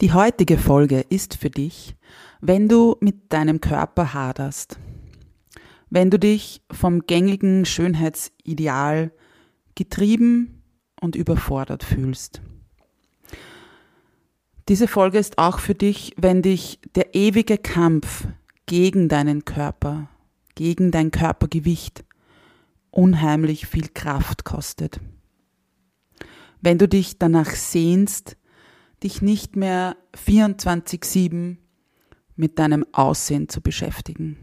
Die heutige Folge ist für dich, wenn du mit deinem Körper haderst, wenn du dich vom gängigen Schönheitsideal getrieben und überfordert fühlst. Diese Folge ist auch für dich, wenn dich der ewige Kampf gegen deinen Körper, gegen dein Körpergewicht unheimlich viel Kraft kostet. Wenn du dich danach sehnst, dich nicht mehr 24-7 mit deinem Aussehen zu beschäftigen.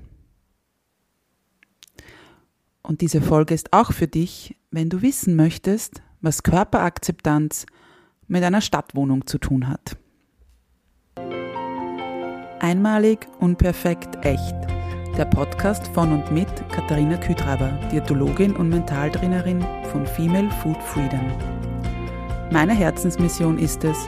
Und diese Folge ist auch für dich, wenn du wissen möchtest, was Körperakzeptanz mit einer Stadtwohnung zu tun hat. Einmalig, unperfekt, echt. Der Podcast von und mit Katharina Kütraber, Diätologin und Mentaltrainerin von Female Food Freedom. Meine Herzensmission ist es,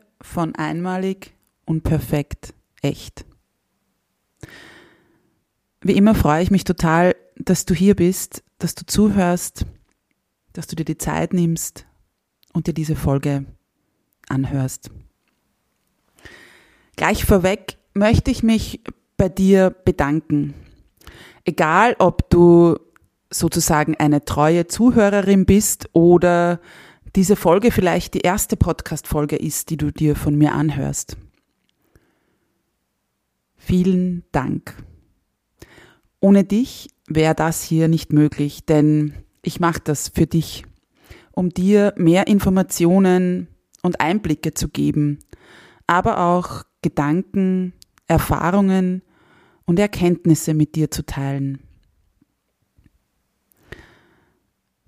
von Einmalig, unperfekt, echt. Wie immer freue ich mich total, dass du hier bist, dass du zuhörst, dass du dir die Zeit nimmst und dir diese Folge anhörst. Gleich vorweg möchte ich mich bei dir bedanken egal ob du sozusagen eine treue Zuhörerin bist oder diese Folge vielleicht die erste Podcast-Folge ist, die du dir von mir anhörst. Vielen Dank. Ohne dich wäre das hier nicht möglich, denn ich mache das für dich, um dir mehr Informationen und Einblicke zu geben, aber auch Gedanken, Erfahrungen und Erkenntnisse mit dir zu teilen.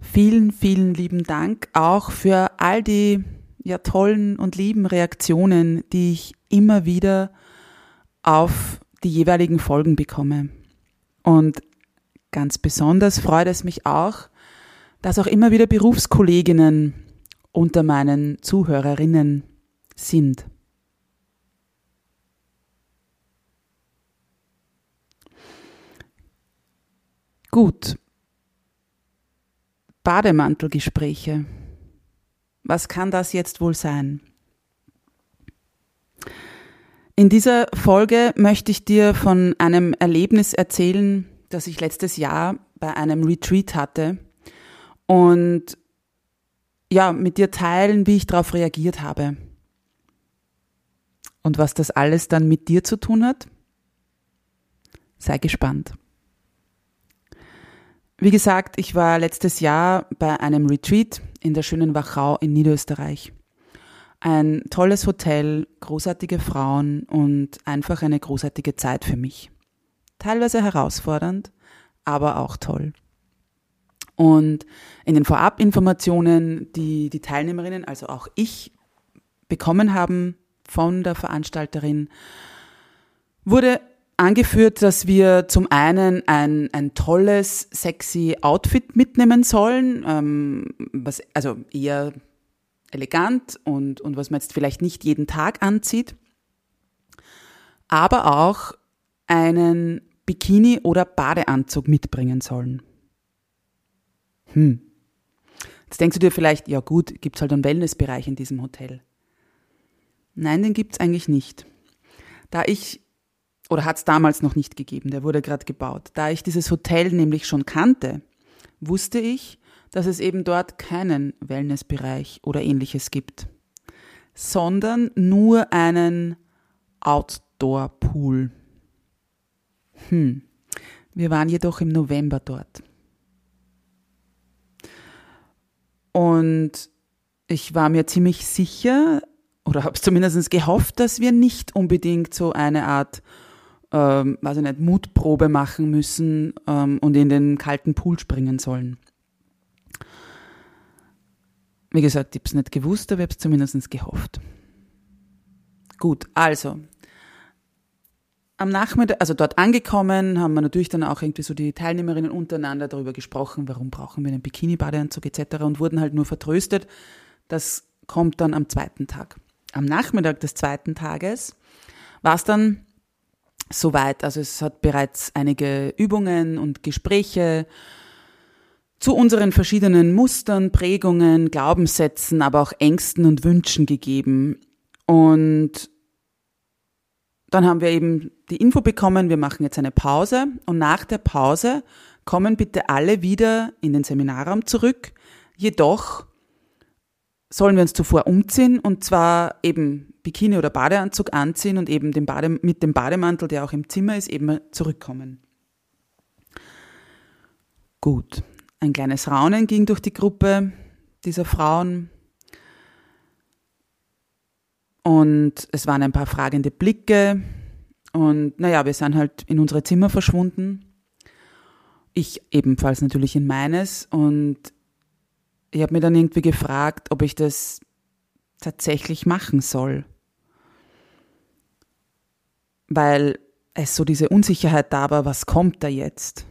Vielen, vielen lieben Dank auch für all die ja tollen und lieben Reaktionen, die ich immer wieder auf die jeweiligen Folgen bekomme. Und ganz besonders freut es mich auch, dass auch immer wieder Berufskolleginnen unter meinen Zuhörerinnen sind. Gut. Bademantelgespräche. Was kann das jetzt wohl sein? In dieser Folge möchte ich dir von einem Erlebnis erzählen, das ich letztes Jahr bei einem Retreat hatte und ja, mit dir teilen, wie ich darauf reagiert habe. Und was das alles dann mit dir zu tun hat? Sei gespannt. Wie gesagt, ich war letztes Jahr bei einem Retreat in der schönen Wachau in Niederösterreich. Ein tolles Hotel, großartige Frauen und einfach eine großartige Zeit für mich. Teilweise herausfordernd, aber auch toll. Und in den Vorabinformationen, die die Teilnehmerinnen, also auch ich, bekommen haben von der Veranstalterin, wurde angeführt, dass wir zum einen ein, ein tolles, sexy Outfit mitnehmen sollen, ähm, was, also eher elegant und, und was man jetzt vielleicht nicht jeden Tag anzieht, aber auch einen Bikini oder Badeanzug mitbringen sollen. Hm. Jetzt denkst du dir vielleicht, ja gut, gibt's halt einen Wellnessbereich in diesem Hotel. Nein, den gibt's eigentlich nicht. Da ich oder hat es damals noch nicht gegeben, der wurde gerade gebaut. Da ich dieses Hotel nämlich schon kannte, wusste ich, dass es eben dort keinen Wellnessbereich oder ähnliches gibt, sondern nur einen Outdoor-Pool. Hm. Wir waren jedoch im November dort. Und ich war mir ziemlich sicher, oder habe es zumindest gehofft, dass wir nicht unbedingt so eine Art, ähm, weiß ich nicht, Mutprobe machen müssen ähm, und in den kalten Pool springen sollen. Wie gesagt, ich habe es nicht gewusst, aber ich habe es zumindest gehofft. Gut, also am Nachmittag, also dort angekommen, haben wir natürlich dann auch irgendwie so die Teilnehmerinnen untereinander darüber gesprochen, warum brauchen wir einen Bikini-Badeanzug etc. und wurden halt nur vertröstet. Das kommt dann am zweiten Tag. Am Nachmittag des zweiten Tages war es dann soweit. Also es hat bereits einige Übungen und Gespräche zu unseren verschiedenen Mustern, Prägungen, Glaubenssätzen, aber auch Ängsten und Wünschen gegeben. Und dann haben wir eben die Info bekommen, wir machen jetzt eine Pause und nach der Pause kommen bitte alle wieder in den Seminarraum zurück. Jedoch sollen wir uns zuvor umziehen und zwar eben Bikini oder Badeanzug anziehen und eben den Bade, mit dem Bademantel, der auch im Zimmer ist, eben zurückkommen. Gut, ein kleines Raunen ging durch die Gruppe dieser Frauen und es waren ein paar fragende Blicke und naja, wir sind halt in unsere Zimmer verschwunden. Ich ebenfalls natürlich in meines und ich habe mir dann irgendwie gefragt, ob ich das tatsächlich machen soll. Weil es so diese Unsicherheit da war, was kommt da jetzt?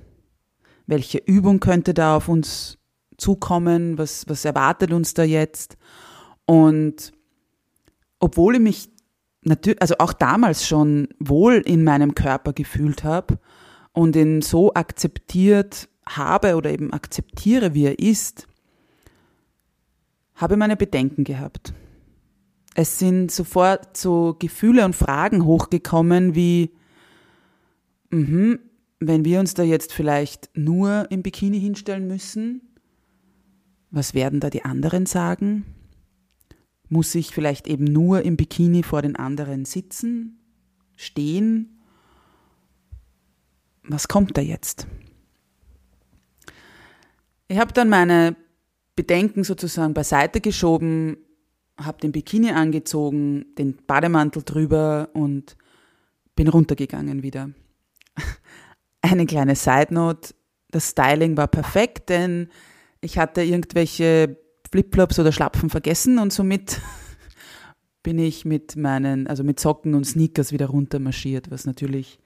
Welche Übung könnte da auf uns zukommen? Was, was erwartet uns da jetzt? Und obwohl ich mich natürlich, also auch damals schon wohl in meinem Körper gefühlt habe und ihn so akzeptiert habe oder eben akzeptiere, wie er ist, habe meine Bedenken gehabt. Es sind sofort so Gefühle und Fragen hochgekommen wie, mh, wenn wir uns da jetzt vielleicht nur im Bikini hinstellen müssen, was werden da die anderen sagen? Muss ich vielleicht eben nur im Bikini vor den anderen sitzen, stehen? Was kommt da jetzt? Ich habe dann meine Bedenken sozusagen beiseite geschoben, habe den Bikini angezogen, den Bademantel drüber und bin runtergegangen wieder. Eine kleine Side Note, das Styling war perfekt, denn ich hatte irgendwelche Flipflops oder Schlapfen vergessen und somit bin ich mit meinen, also mit Socken und Sneakers wieder runtermarschiert, was natürlich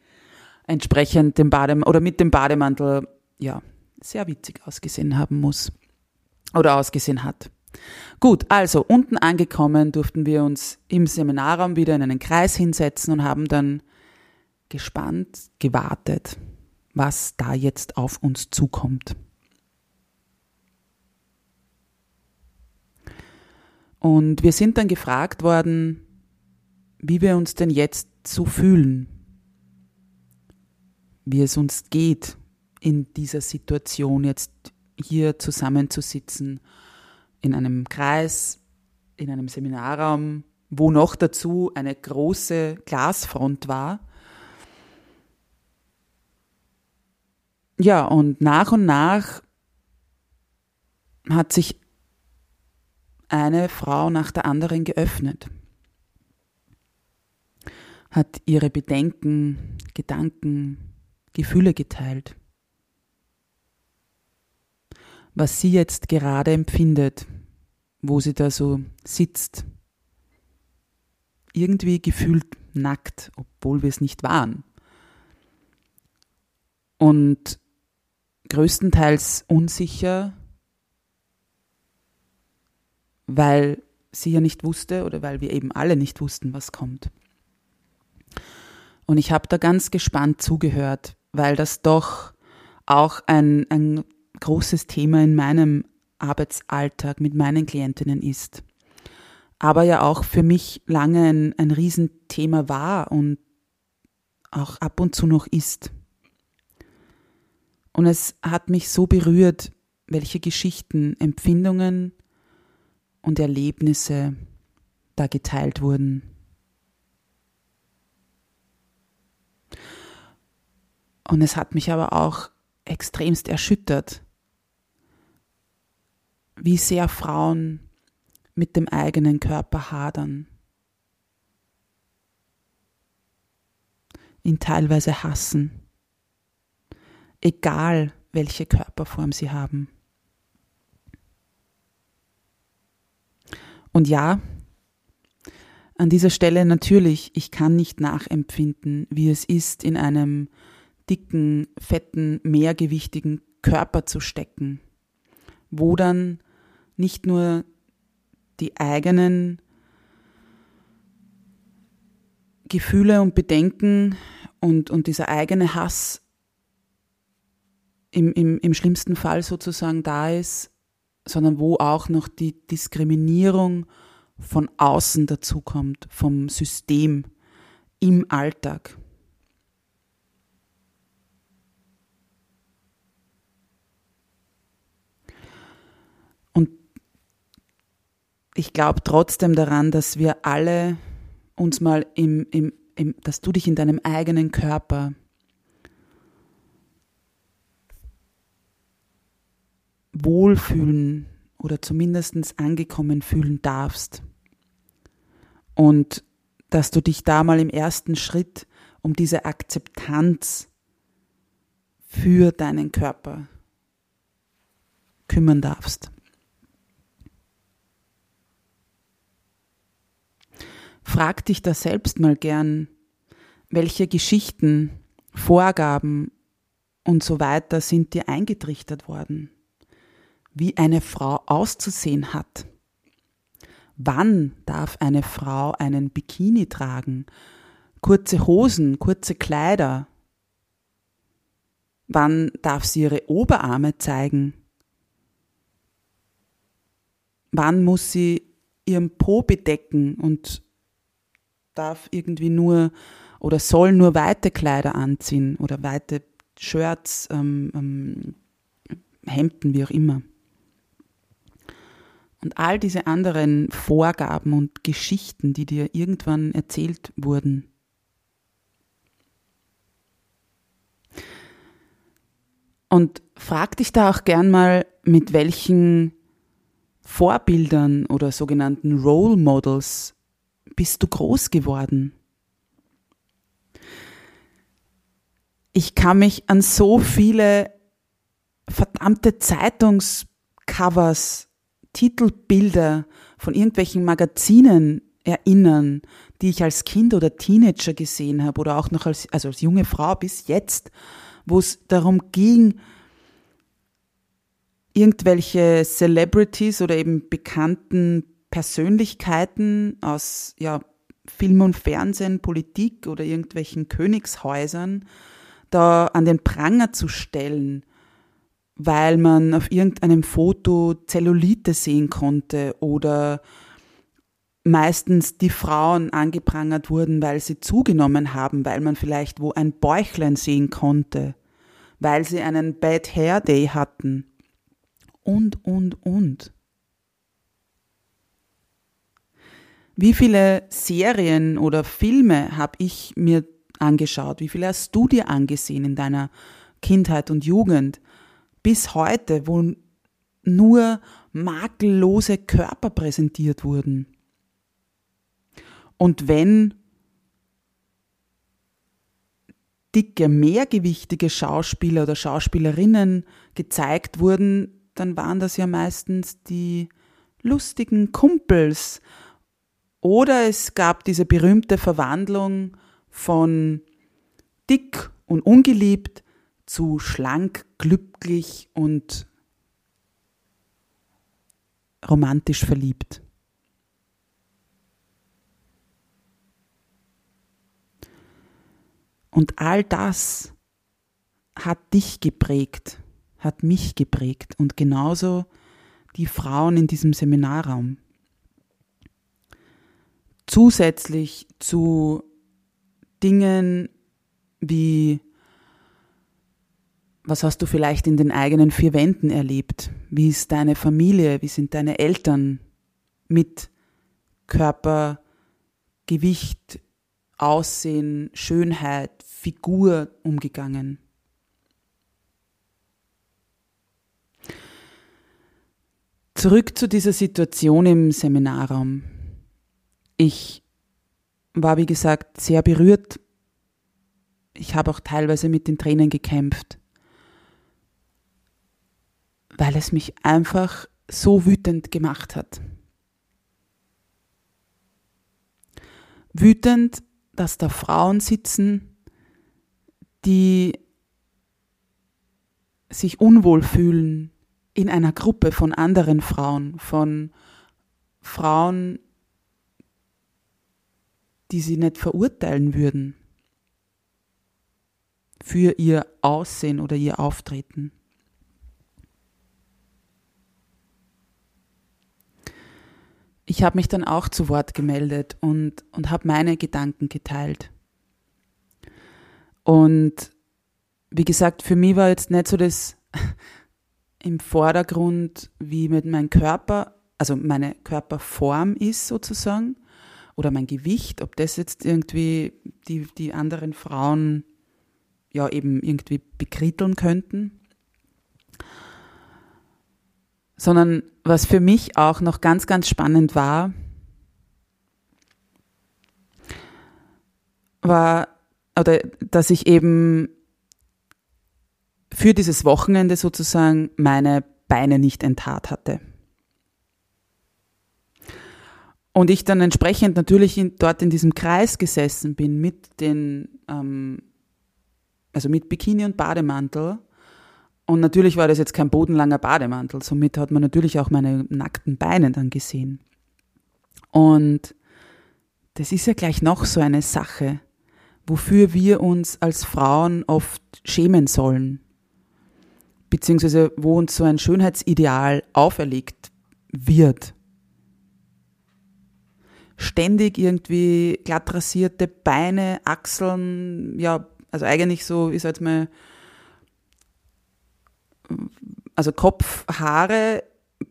entsprechend dem Bademantel oder mit dem Bademantel ja sehr witzig ausgesehen haben muss oder ausgesehen hat. Gut, also unten angekommen durften wir uns im Seminarraum wieder in einen Kreis hinsetzen und haben dann gespannt gewartet, was da jetzt auf uns zukommt. Und wir sind dann gefragt worden, wie wir uns denn jetzt so fühlen, wie es uns geht in dieser Situation jetzt hier zusammenzusitzen, in einem Kreis, in einem Seminarraum, wo noch dazu eine große Glasfront war. Ja, und nach und nach hat sich eine Frau nach der anderen geöffnet, hat ihre Bedenken, Gedanken, Gefühle geteilt was sie jetzt gerade empfindet, wo sie da so sitzt. Irgendwie gefühlt nackt, obwohl wir es nicht waren. Und größtenteils unsicher, weil sie ja nicht wusste oder weil wir eben alle nicht wussten, was kommt. Und ich habe da ganz gespannt zugehört, weil das doch auch ein, ein großes Thema in meinem Arbeitsalltag mit meinen Klientinnen ist. Aber ja auch für mich lange ein, ein Riesenthema war und auch ab und zu noch ist. Und es hat mich so berührt, welche Geschichten, Empfindungen und Erlebnisse da geteilt wurden. Und es hat mich aber auch extremst erschüttert, wie sehr Frauen mit dem eigenen Körper hadern, ihn teilweise hassen, egal welche Körperform sie haben. Und ja, an dieser Stelle natürlich, ich kann nicht nachempfinden, wie es ist, in einem dicken, fetten, mehrgewichtigen Körper zu stecken, wo dann nicht nur die eigenen Gefühle und Bedenken und, und dieser eigene Hass im, im, im schlimmsten Fall sozusagen da ist, sondern wo auch noch die Diskriminierung von außen dazukommt, vom System im Alltag. Und ich glaube trotzdem daran, dass wir alle uns mal im, im, im, dass du dich in deinem eigenen Körper wohlfühlen oder zumindest angekommen fühlen darfst. Und dass du dich da mal im ersten Schritt um diese Akzeptanz für deinen Körper kümmern darfst. Frag dich da selbst mal gern, welche Geschichten, Vorgaben und so weiter sind dir eingetrichtert worden, wie eine Frau auszusehen hat. Wann darf eine Frau einen Bikini tragen? Kurze Hosen, kurze Kleider? Wann darf sie ihre Oberarme zeigen? Wann muss sie ihren Po bedecken und darf irgendwie nur oder soll nur weite Kleider anziehen oder weite Shirts, ähm, ähm, Hemden, wie auch immer. Und all diese anderen Vorgaben und Geschichten, die dir irgendwann erzählt wurden. Und frag dich da auch gern mal, mit welchen Vorbildern oder sogenannten Role Models bist du groß geworden? Ich kann mich an so viele verdammte Zeitungscovers, Titelbilder von irgendwelchen Magazinen erinnern, die ich als Kind oder Teenager gesehen habe oder auch noch als, also als junge Frau bis jetzt, wo es darum ging, irgendwelche Celebrities oder eben bekannten Persönlichkeiten aus ja, Film und Fernsehen, Politik oder irgendwelchen Königshäusern da an den Pranger zu stellen, weil man auf irgendeinem Foto Zellulite sehen konnte oder meistens die Frauen angeprangert wurden, weil sie zugenommen haben, weil man vielleicht wo ein Bäuchlein sehen konnte, weil sie einen Bad Hair Day hatten und, und, und. Wie viele Serien oder Filme habe ich mir angeschaut? Wie viele hast du dir angesehen in deiner Kindheit und Jugend? Bis heute, wo nur makellose Körper präsentiert wurden. Und wenn dicke, mehrgewichtige Schauspieler oder Schauspielerinnen gezeigt wurden, dann waren das ja meistens die lustigen Kumpels oder es gab diese berühmte Verwandlung von dick und ungeliebt zu schlank, glücklich und romantisch verliebt. Und all das hat dich geprägt, hat mich geprägt und genauso die Frauen in diesem Seminarraum zusätzlich zu Dingen wie, was hast du vielleicht in den eigenen vier Wänden erlebt? Wie ist deine Familie? Wie sind deine Eltern mit Körper, Gewicht, Aussehen, Schönheit, Figur umgegangen? Zurück zu dieser Situation im Seminarraum. Ich war, wie gesagt, sehr berührt. Ich habe auch teilweise mit den Tränen gekämpft, weil es mich einfach so wütend gemacht hat. Wütend, dass da Frauen sitzen, die sich unwohl fühlen in einer Gruppe von anderen Frauen, von Frauen, die sie nicht verurteilen würden für ihr Aussehen oder ihr Auftreten. Ich habe mich dann auch zu Wort gemeldet und, und habe meine Gedanken geteilt. Und wie gesagt, für mich war jetzt nicht so das im Vordergrund, wie mit meinem Körper, also meine Körperform ist sozusagen, oder mein Gewicht, ob das jetzt irgendwie die, die anderen Frauen ja eben irgendwie bekritteln könnten. Sondern was für mich auch noch ganz, ganz spannend war, war, oder dass ich eben für dieses Wochenende sozusagen meine Beine nicht enttat hatte. Und ich dann entsprechend natürlich in, dort in diesem Kreis gesessen bin mit den, ähm, also mit Bikini und Bademantel. Und natürlich war das jetzt kein bodenlanger Bademantel, somit hat man natürlich auch meine nackten Beine dann gesehen. Und das ist ja gleich noch so eine Sache, wofür wir uns als Frauen oft schämen sollen beziehungsweise wo uns so ein Schönheitsideal auferlegt wird. Ständig irgendwie glatt rasierte Beine, Achseln, ja, also eigentlich so, ich sag jetzt mal, also Kopf, Haare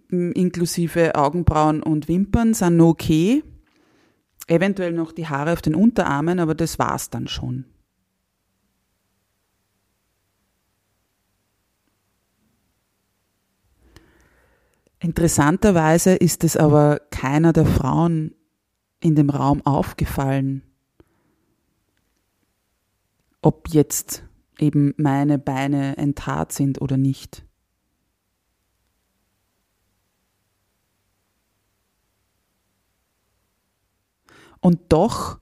inklusive Augenbrauen und Wimpern sind okay. Eventuell noch die Haare auf den Unterarmen, aber das war's dann schon. Interessanterweise ist es aber keiner der Frauen in dem Raum aufgefallen, ob jetzt eben meine Beine enttat sind oder nicht. Und doch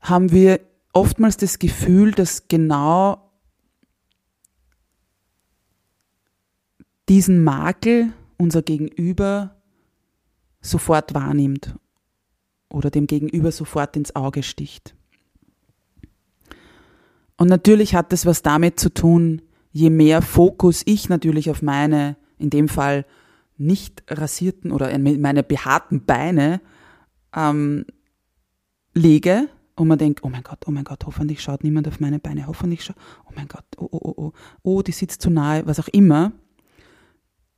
haben wir oftmals das Gefühl, dass genau diesen Makel unser Gegenüber sofort wahrnimmt oder dem Gegenüber sofort ins Auge sticht. Und natürlich hat das was damit zu tun, je mehr Fokus ich natürlich auf meine, in dem Fall nicht rasierten oder meine behaarten Beine ähm, lege und man denkt, oh mein Gott, oh mein Gott, hoffentlich schaut niemand auf meine Beine, hoffentlich schaut, oh mein Gott, oh, oh, oh, oh, oh, die sitzt zu nahe, was auch immer,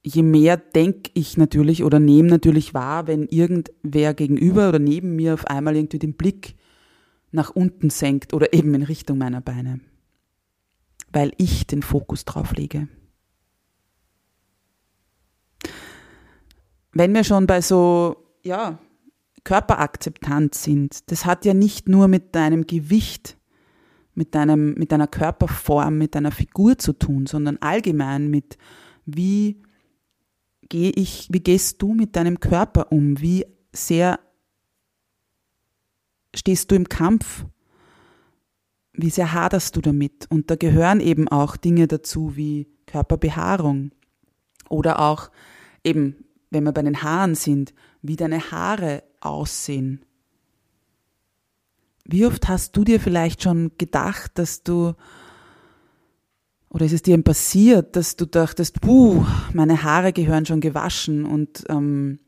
je mehr denke ich natürlich oder nehme natürlich wahr, wenn irgendwer gegenüber oder neben mir auf einmal irgendwie den Blick nach unten senkt oder eben in Richtung meiner Beine, weil ich den Fokus drauf lege. Wenn wir schon bei so, ja, Körperakzeptanz sind, das hat ja nicht nur mit deinem Gewicht, mit deinem, mit deiner Körperform, mit deiner Figur zu tun, sondern allgemein mit wie gehe ich, wie gehst du mit deinem Körper um? Wie sehr stehst du im Kampf? Wie sehr haderst du damit? Und da gehören eben auch Dinge dazu wie Körperbehaarung oder auch eben, wenn wir bei den Haaren sind, wie deine Haare aussehen. Wie oft hast du dir vielleicht schon gedacht, dass du oder ist es dir passiert, dass du dachtest, puh, meine Haare gehören schon gewaschen und ähm,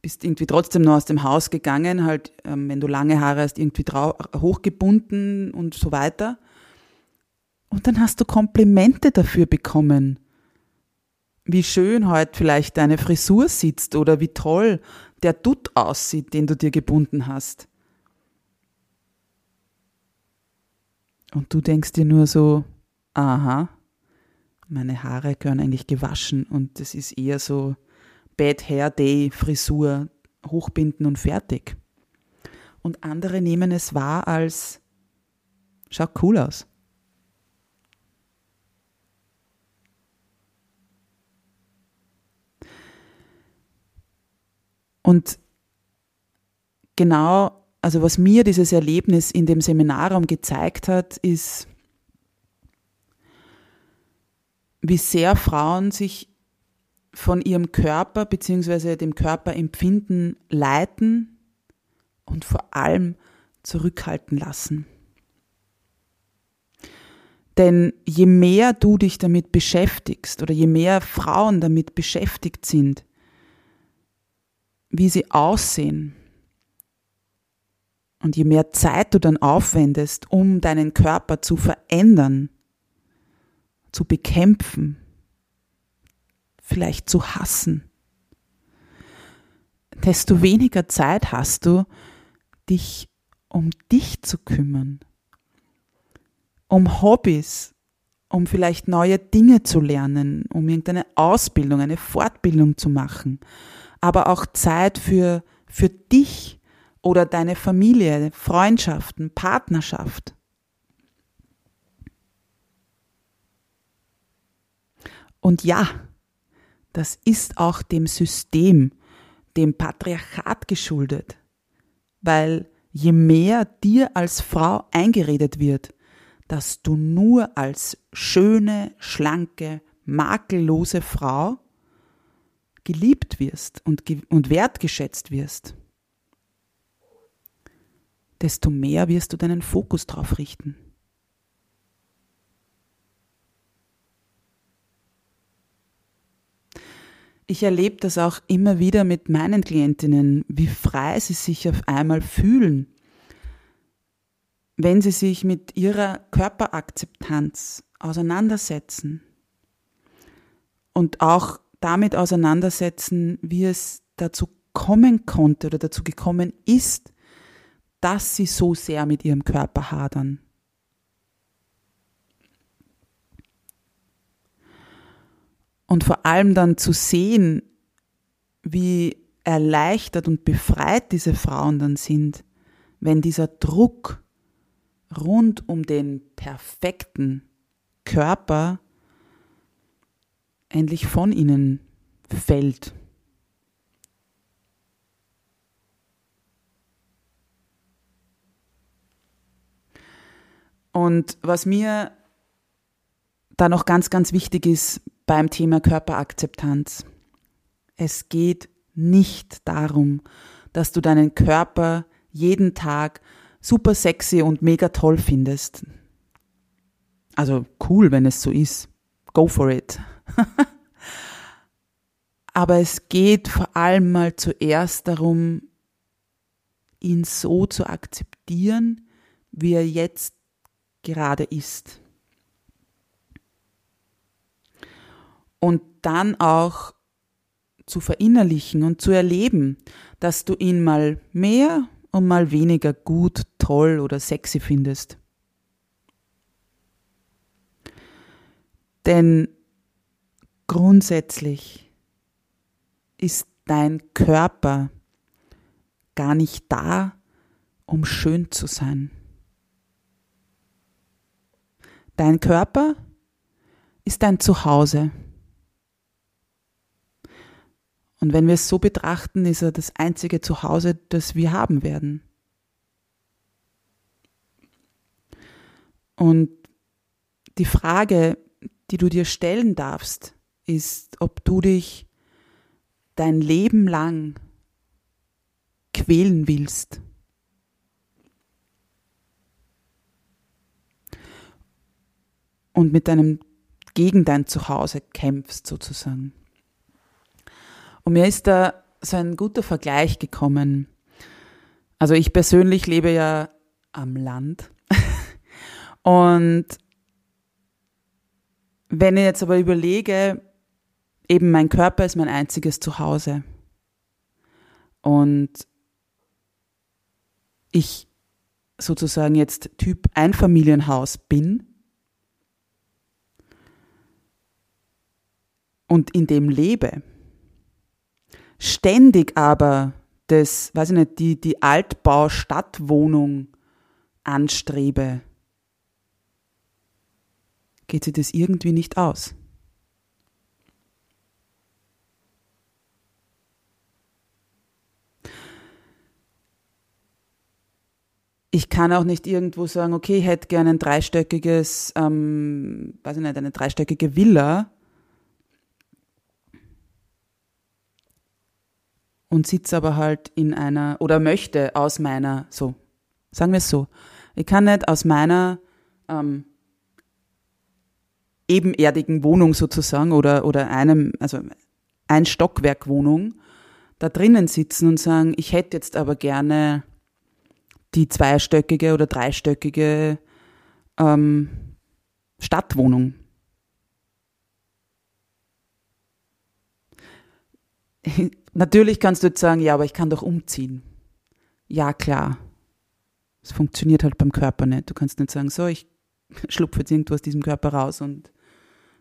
bist irgendwie trotzdem noch aus dem Haus gegangen, halt, ähm, wenn du lange Haare hast, irgendwie hochgebunden und so weiter. Und dann hast du Komplimente dafür bekommen. Wie schön heute vielleicht deine Frisur sitzt oder wie toll der Dutt aussieht, den du dir gebunden hast. Und du denkst dir nur so, aha, Meine Haare gehören eigentlich gewaschen und es ist eher so Bad Hair Day, Frisur, hochbinden und fertig. Und andere nehmen es wahr als schaut cool aus. Und genau, also was mir dieses Erlebnis in dem Seminarraum gezeigt hat, ist, wie sehr Frauen sich von ihrem Körper bzw. dem Körperempfinden leiten und vor allem zurückhalten lassen. Denn je mehr du dich damit beschäftigst oder je mehr Frauen damit beschäftigt sind, wie sie aussehen, und je mehr Zeit du dann aufwendest, um deinen Körper zu verändern, zu bekämpfen, vielleicht zu hassen, desto weniger Zeit hast du, dich um dich zu kümmern, um Hobbys, um vielleicht neue Dinge zu lernen, um irgendeine Ausbildung, eine Fortbildung zu machen, aber auch Zeit für, für dich oder deine Familie, Freundschaften, Partnerschaft. Und ja, das ist auch dem System, dem Patriarchat geschuldet, weil je mehr dir als Frau eingeredet wird, dass du nur als schöne, schlanke, makellose Frau geliebt wirst und, und wertgeschätzt wirst, desto mehr wirst du deinen Fokus drauf richten. Ich erlebe das auch immer wieder mit meinen Klientinnen, wie frei sie sich auf einmal fühlen, wenn sie sich mit ihrer Körperakzeptanz auseinandersetzen und auch damit auseinandersetzen, wie es dazu kommen konnte oder dazu gekommen ist, dass sie so sehr mit ihrem Körper hadern. Und vor allem dann zu sehen, wie erleichtert und befreit diese Frauen dann sind, wenn dieser Druck rund um den perfekten Körper endlich von ihnen fällt. Und was mir da noch ganz, ganz wichtig ist beim Thema Körperakzeptanz. Es geht nicht darum, dass du deinen Körper jeden Tag super sexy und mega toll findest. Also cool, wenn es so ist. Go for it. Aber es geht vor allem mal zuerst darum, ihn so zu akzeptieren, wie er jetzt gerade ist. Und dann auch zu verinnerlichen und zu erleben, dass du ihn mal mehr und mal weniger gut, toll oder sexy findest. Denn grundsätzlich ist dein Körper gar nicht da, um schön zu sein. Dein Körper ist dein Zuhause. Und wenn wir es so betrachten, ist er das einzige Zuhause, das wir haben werden. Und die Frage, die du dir stellen darfst, ist, ob du dich dein Leben lang quälen willst. Und mit deinem gegen dein Zuhause kämpfst sozusagen. Und mir ist da so ein guter Vergleich gekommen. Also ich persönlich lebe ja am Land. Und wenn ich jetzt aber überlege, eben mein Körper ist mein einziges Zuhause. Und ich sozusagen jetzt Typ Einfamilienhaus bin, und in dem lebe, ständig aber das, weiß ich nicht, die, die Altbau-Stadtwohnung anstrebe, geht sich das irgendwie nicht aus. ich kann auch nicht irgendwo sagen, okay, ich hätte gerne ein dreistöckiges, ähm, weiß ich nicht, eine dreistöckige Villa und sitze aber halt in einer, oder möchte aus meiner, so, sagen wir es so, ich kann nicht aus meiner ähm, ebenerdigen Wohnung sozusagen oder, oder einem, also ein Stockwerk Wohnung da drinnen sitzen und sagen, ich hätte jetzt aber gerne die zweistöckige oder dreistöckige ähm, Stadtwohnung. Natürlich kannst du jetzt sagen, ja, aber ich kann doch umziehen. Ja, klar. Es funktioniert halt beim Körper nicht. Du kannst nicht sagen, so, ich schlupfe jetzt irgendwo aus diesem Körper raus und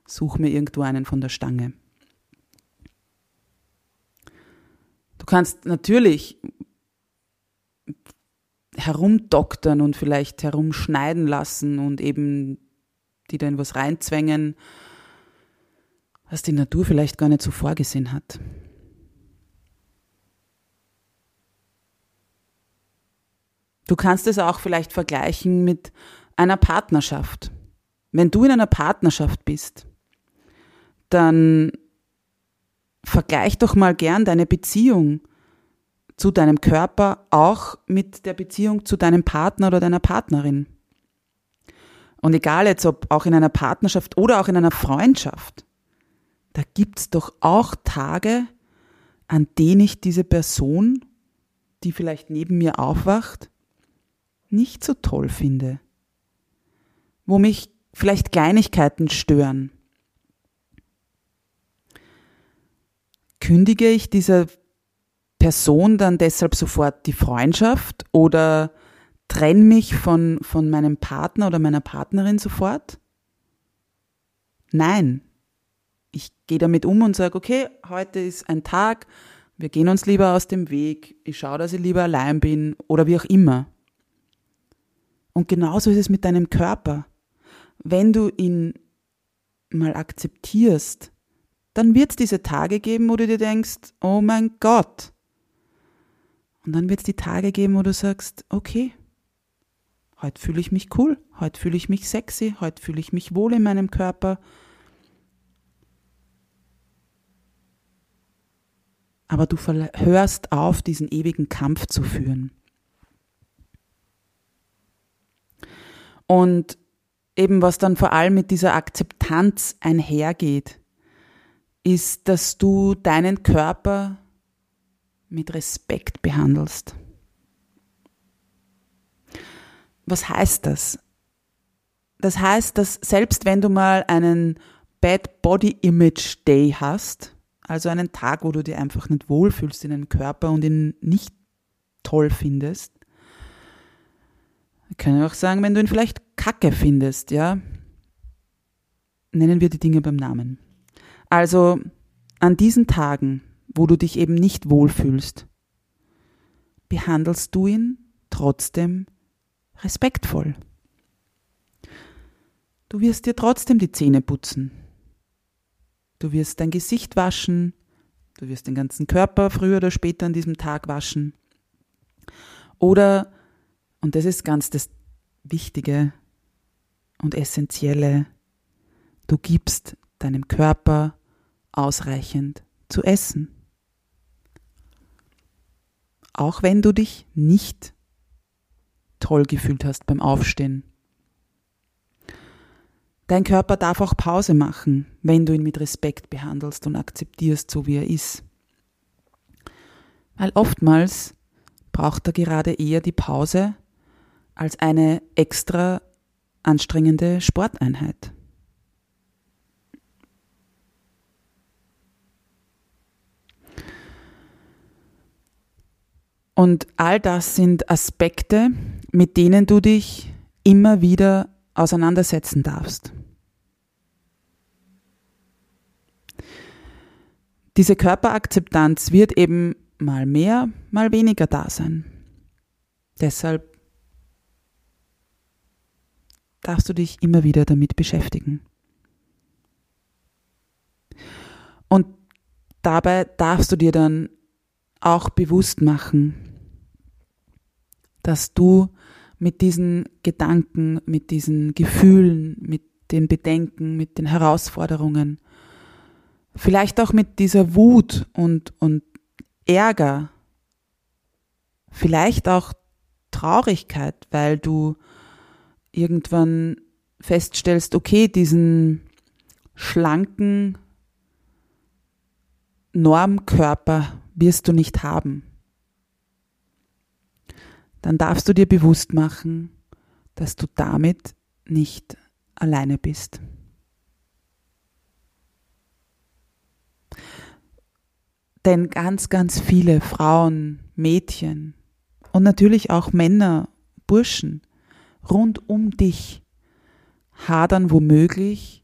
suche mir irgendwo einen von der Stange. Du kannst natürlich herumdoktern und vielleicht herumschneiden lassen und eben die da in was reinzwängen, was die Natur vielleicht gar nicht so vorgesehen hat. Du kannst es auch vielleicht vergleichen mit einer Partnerschaft. Wenn du in einer Partnerschaft bist, dann vergleich doch mal gern deine Beziehung zu deinem Körper auch mit der Beziehung zu deinem Partner oder deiner Partnerin. Und egal jetzt, ob auch in einer Partnerschaft oder auch in einer Freundschaft, da gibt's doch auch Tage, an denen ich diese Person, die vielleicht neben mir aufwacht, nicht so toll finde. Wo mich vielleicht Kleinigkeiten stören. Kündige ich dieser Person dann deshalb sofort die Freundschaft oder trenne mich von, von meinem Partner oder meiner Partnerin sofort? Nein. Ich gehe damit um und sage, okay, heute ist ein Tag, wir gehen uns lieber aus dem Weg, ich schaue, dass ich lieber allein bin oder wie auch immer. Und genauso ist es mit deinem Körper. Wenn du ihn mal akzeptierst, dann wird es diese Tage geben, wo du dir denkst, oh mein Gott, und dann wird es die Tage geben, wo du sagst, okay, heute fühle ich mich cool, heute fühle ich mich sexy, heute fühle ich mich wohl in meinem Körper. Aber du hörst auf, diesen ewigen Kampf zu führen. Und eben was dann vor allem mit dieser Akzeptanz einhergeht, ist, dass du deinen Körper mit Respekt behandelst. Was heißt das? Das heißt, dass selbst wenn du mal einen Bad Body Image Day hast, also einen Tag, wo du dir einfach nicht wohlfühlst in deinem Körper und ihn nicht toll findest, kann ich auch sagen, wenn du ihn vielleicht kacke findest, ja, nennen wir die Dinge beim Namen. Also an diesen Tagen wo du dich eben nicht wohlfühlst, behandelst du ihn trotzdem respektvoll. Du wirst dir trotzdem die Zähne putzen. Du wirst dein Gesicht waschen. Du wirst den ganzen Körper früher oder später an diesem Tag waschen. Oder, und das ist ganz das Wichtige und Essentielle, du gibst deinem Körper ausreichend zu essen auch wenn du dich nicht toll gefühlt hast beim Aufstehen. Dein Körper darf auch Pause machen, wenn du ihn mit Respekt behandelst und akzeptierst, so wie er ist. Weil oftmals braucht er gerade eher die Pause als eine extra anstrengende Sporteinheit. Und all das sind Aspekte, mit denen du dich immer wieder auseinandersetzen darfst. diese Körperakzeptanz wird eben mal mehr, mal weniger da sein. Deshalb darfst du dich immer wieder damit beschäftigen. Und dabei darfst du dir dann auch bewusst machen, dass du mit diesen Gedanken, mit diesen Gefühlen, mit den Bedenken, mit den Herausforderungen, vielleicht auch mit dieser Wut und, und Ärger, vielleicht auch Traurigkeit, weil du irgendwann feststellst, okay, diesen schlanken Normkörper wirst du nicht haben. Dann darfst du dir bewusst machen, dass du damit nicht alleine bist. Denn ganz, ganz viele Frauen, Mädchen und natürlich auch Männer, Burschen rund um dich hadern womöglich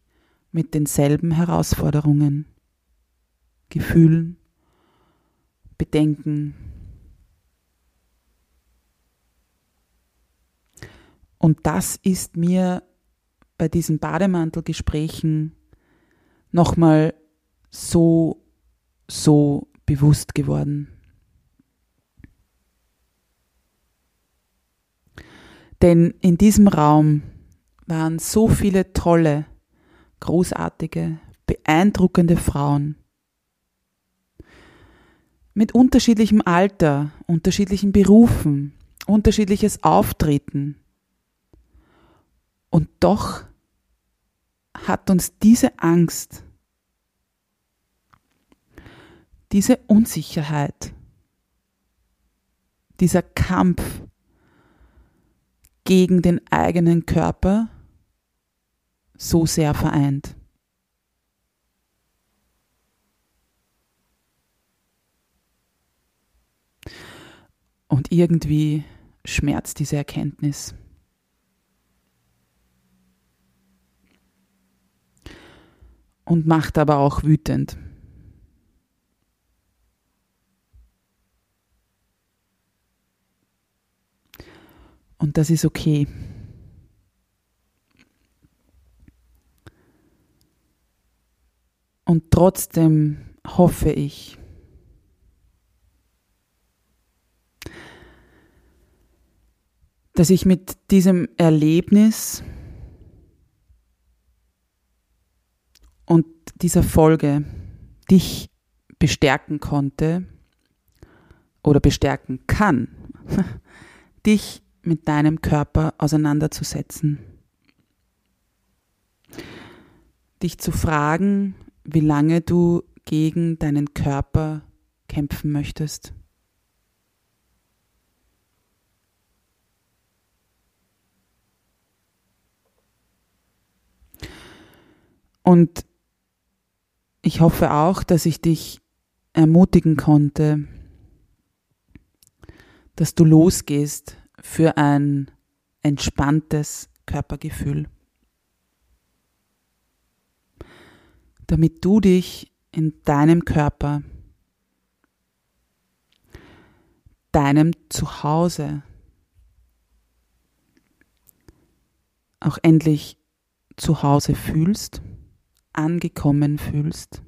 mit denselben Herausforderungen, Gefühlen, Bedenken. Und das ist mir bei diesen Bademantelgesprächen nochmal so, so bewusst geworden. Denn in diesem Raum waren so viele tolle, großartige, beeindruckende Frauen mit unterschiedlichem Alter, unterschiedlichen Berufen, unterschiedliches Auftreten. Und doch hat uns diese Angst diese Unsicherheit, dieser Kampf gegen den eigenen Körper so sehr vereint. Und irgendwie schmerzt diese Erkenntnis. Und macht aber auch wütend. Und das ist okay. Und trotzdem hoffe ich, dass ich mit diesem Erlebnis und dieser Folge dich bestärken konnte oder bestärken kann, dich mit deinem Körper auseinanderzusetzen. Dich zu fragen, wie lange du gegen deinen Körper kämpfen möchtest. Und ich hoffe auch, dass ich dich ermutigen konnte, dass du losgehst für ein entspanntes Körpergefühl. Damit du dich in deinem Körper, deinem Zuhause auch endlich zu Hause fühlst, angekommen fühlst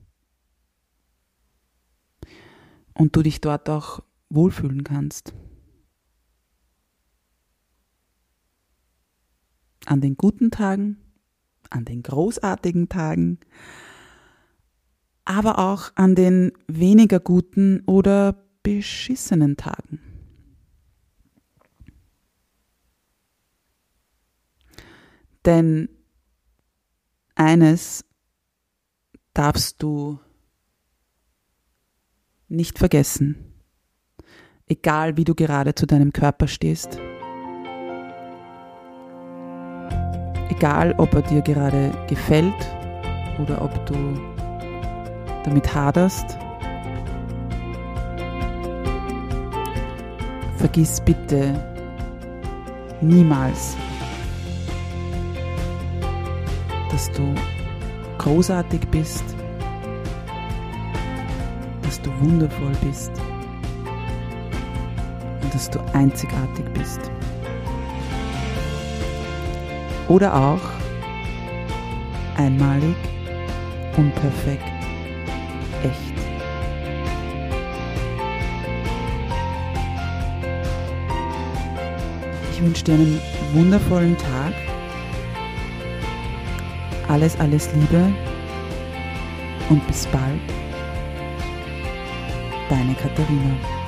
und du dich dort auch wohlfühlen kannst. An den guten Tagen, an den großartigen Tagen, aber auch an den weniger guten oder beschissenen Tagen. Denn eines darfst du nicht vergessen, egal wie du gerade zu deinem Körper stehst. Egal ob er dir gerade gefällt oder ob du damit haderst. Vergiss bitte niemals, dass du großartig bist, dass du wundervoll bist und dass du einzigartig bist. Oder auch einmalig, unperfekt, echt. Ich wünsche dir einen wundervollen Tag. Alles, alles Liebe und bis bald. Deine Katharina.